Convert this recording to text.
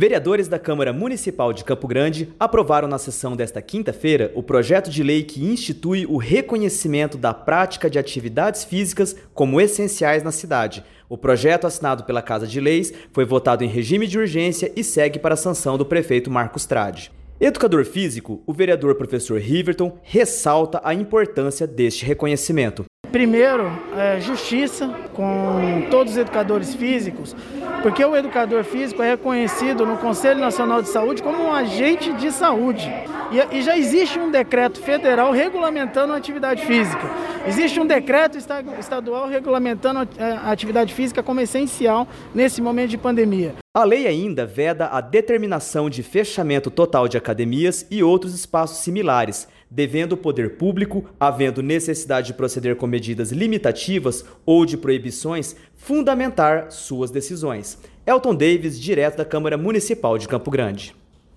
Vereadores da Câmara Municipal de Campo Grande aprovaram na sessão desta quinta-feira o projeto de lei que institui o reconhecimento da prática de atividades físicas como essenciais na cidade. O projeto, assinado pela Casa de Leis, foi votado em regime de urgência e segue para a sanção do prefeito Marcos Trade. Educador físico, o vereador professor Riverton ressalta a importância deste reconhecimento. Primeiro, é, justiça com todos os educadores físicos, porque o educador físico é reconhecido no Conselho Nacional de Saúde como um agente de saúde. E, e já existe um decreto federal regulamentando a atividade física. Existe um decreto estadual regulamentando a atividade física como essencial nesse momento de pandemia. A lei ainda veda a determinação de fechamento total de academias e outros espaços similares, devendo o poder público, havendo necessidade de proceder com medidas limitativas ou de proibições, fundamentar suas decisões. Elton Davis, direto da Câmara Municipal de Campo Grande.